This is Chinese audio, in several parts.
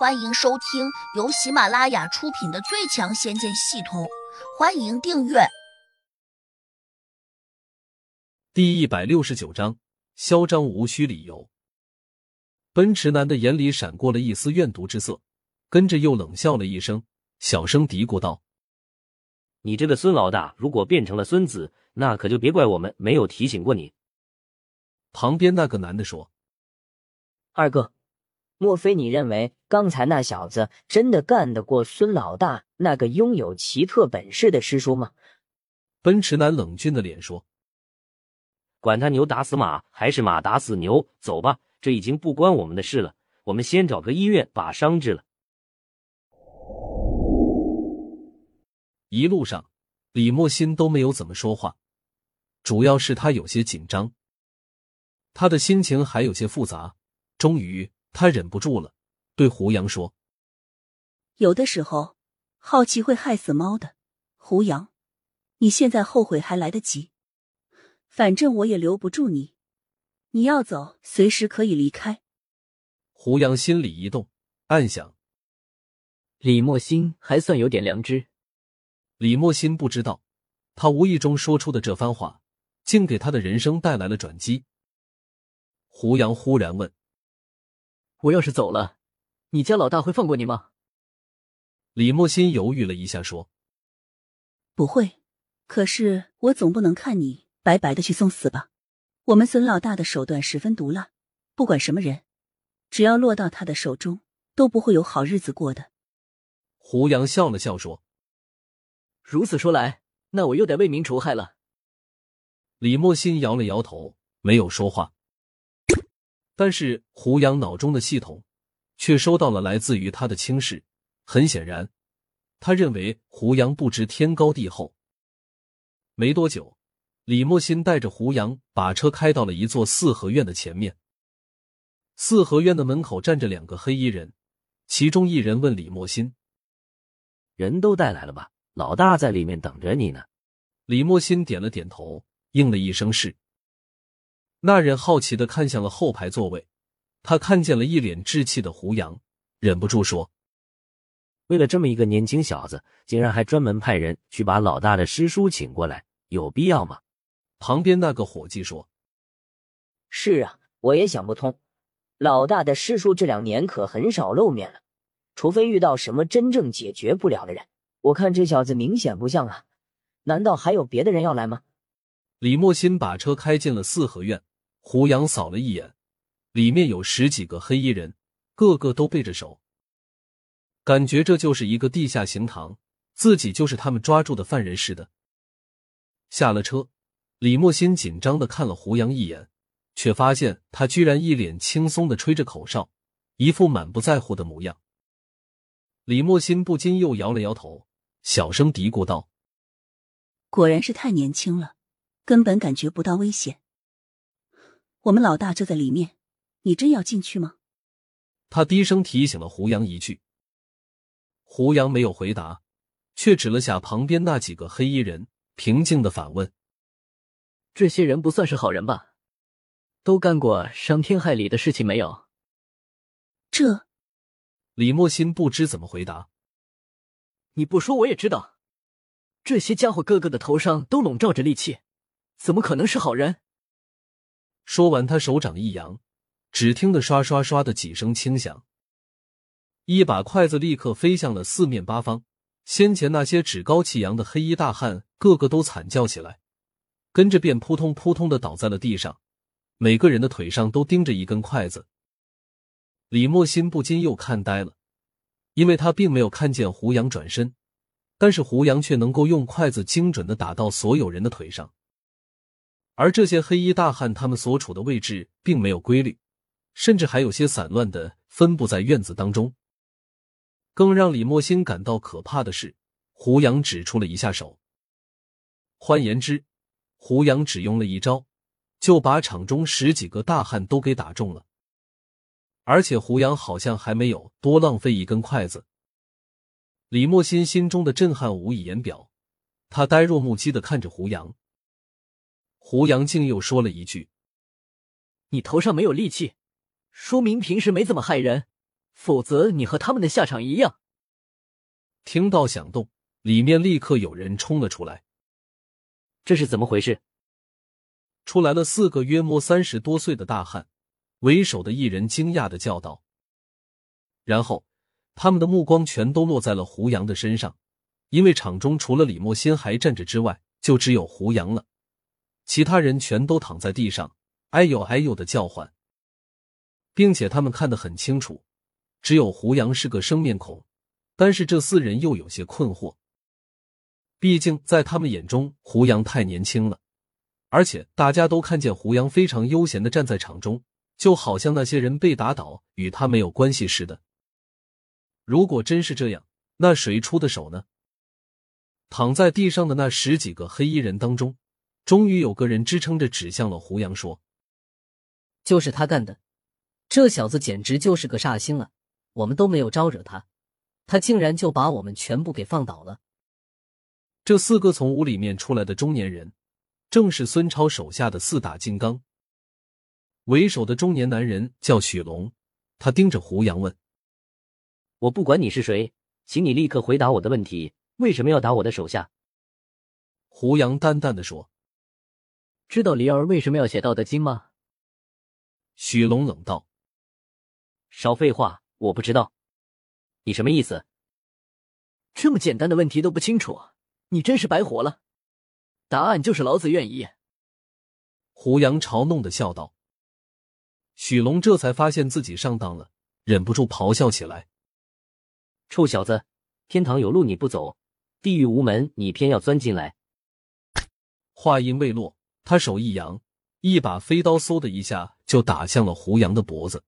欢迎收听由喜马拉雅出品的《最强仙剑系统》，欢迎订阅。第一百六十九章，嚣张无需理由。奔驰男的眼里闪过了一丝怨毒之色，跟着又冷笑了一声，小声嘀咕道：“你这个孙老大，如果变成了孙子，那可就别怪我们没有提醒过你。”旁边那个男的说：“二哥。”莫非你认为刚才那小子真的干得过孙老大那个拥有奇特本事的师叔吗？奔驰男冷峻的脸说：“管他牛打死马还是马打死牛，走吧，这已经不关我们的事了。我们先找个医院把伤治了。”一路上，李莫心都没有怎么说话，主要是他有些紧张，他的心情还有些复杂。终于。他忍不住了，对胡杨说：“有的时候，好奇会害死猫的。胡杨，你现在后悔还来得及。反正我也留不住你，你要走，随时可以离开。”胡杨心里一动，暗想：李莫心还算有点良知。李莫心不知道，他无意中说出的这番话，竟给他的人生带来了转机。胡杨忽然问。我要是走了，你家老大会放过你吗？李莫心犹豫了一下，说：“不会。可是我总不能看你白白的去送死吧？我们孙老大的手段十分毒辣，不管什么人，只要落到他的手中，都不会有好日子过的。”胡杨笑了笑说：“如此说来，那我又得为民除害了。”李莫心摇了摇头，没有说话。但是胡杨脑中的系统却收到了来自于他的轻视。很显然，他认为胡杨不知天高地厚。没多久，李莫心带着胡杨把车开到了一座四合院的前面。四合院的门口站着两个黑衣人，其中一人问李莫心：“人都带来了吧？老大在里面等着你呢。”李莫心点了点头，应了一声是。那人好奇的看向了后排座位，他看见了一脸稚气的胡杨，忍不住说：“为了这么一个年轻小子，竟然还专门派人去把老大的师叔请过来，有必要吗？”旁边那个伙计说：“是啊，我也想不通，老大的师叔这两年可很少露面了，除非遇到什么真正解决不了的人。我看这小子明显不像啊，难道还有别的人要来吗？”李莫心把车开进了四合院。胡杨扫了一眼，里面有十几个黑衣人，个个都背着手，感觉这就是一个地下刑堂，自己就是他们抓住的犯人似的。下了车，李莫心紧张的看了胡杨一眼，却发现他居然一脸轻松的吹着口哨，一副满不在乎的模样。李莫心不禁又摇了摇头，小声嘀咕道：“果然是太年轻了，根本感觉不到危险。”我们老大就在里面，你真要进去吗？他低声提醒了胡杨一句。胡杨没有回答，却指了下旁边那几个黑衣人，平静的反问：“这些人不算是好人吧？都干过伤天害理的事情没有？”这，李莫心不知怎么回答。你不说我也知道，这些家伙个个的头上都笼罩着戾气，怎么可能是好人？说完，他手掌一扬，只听得刷刷刷的几声轻响，一把筷子立刻飞向了四面八方。先前那些趾高气扬的黑衣大汉，个个都惨叫起来，跟着便扑通扑通的倒在了地上，每个人的腿上都钉着一根筷子。李莫心不禁又看呆了，因为他并没有看见胡杨转身，但是胡杨却能够用筷子精准的打到所有人的腿上。而这些黑衣大汉，他们所处的位置并没有规律，甚至还有些散乱的分布在院子当中。更让李莫心感到可怕的是，胡杨指出了一下手。换言之，胡杨只用了一招，就把场中十几个大汉都给打中了。而且胡杨好像还没有多浪费一根筷子。李莫心心中的震撼无以言表，他呆若木鸡的看着胡杨。胡杨竟又说了一句：“你头上没有戾气，说明平时没怎么害人，否则你和他们的下场一样。听到响动，里面立刻有人冲了出来。这是怎么回事？出来了四个约莫三十多岁的大汉，为首的一人惊讶的叫道。然后，他们的目光全都落在了胡杨的身上，因为场中除了李莫心还站着之外，就只有胡杨了。其他人全都躺在地上，哎呦哎呦的叫唤，并且他们看得很清楚，只有胡杨是个生面孔。但是这四人又有些困惑，毕竟在他们眼中，胡杨太年轻了，而且大家都看见胡杨非常悠闲的站在场中，就好像那些人被打倒与他没有关系似的。如果真是这样，那谁出的手呢？躺在地上的那十几个黑衣人当中，终于有个人支撑着指向了胡杨，说：“就是他干的，这小子简直就是个煞星啊！我们都没有招惹他。”他竟然就把我们全部给放倒了。这四个从屋里面出来的中年人，正是孙超手下的四大金刚。为首的中年男人叫许龙，他盯着胡杨问：“我不管你是谁，请你立刻回答我的问题，为什么要打我的手下？”胡杨淡淡的说：“知道离儿为什么要写《道德经》吗？”许龙冷道：“少废话，我不知道。”你什么意思？这么简单的问题都不清楚，你真是白活了。答案就是老子愿意。胡杨嘲弄的笑道。许龙这才发现自己上当了，忍不住咆哮起来：“臭小子，天堂有路你不走，地狱无门你偏要钻进来！”话音未落，他手一扬，一把飞刀嗖的一下就打向了胡杨的脖子。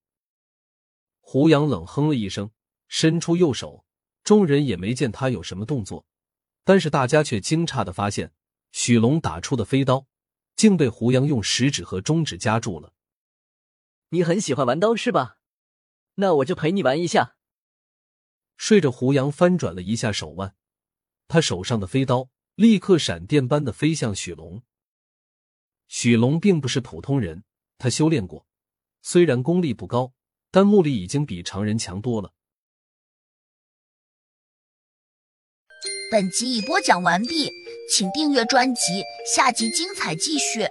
胡杨冷哼了一声。伸出右手，众人也没见他有什么动作，但是大家却惊诧的发现，许龙打出的飞刀竟被胡杨用食指和中指夹住了。你很喜欢玩刀是吧？那我就陪你玩一下。睡着，胡杨翻转了一下手腕，他手上的飞刀立刻闪电般的飞向许龙。许龙并不是普通人，他修炼过，虽然功力不高，但目力已经比常人强多了。本集已播讲完毕，请订阅专辑，下集精彩继续。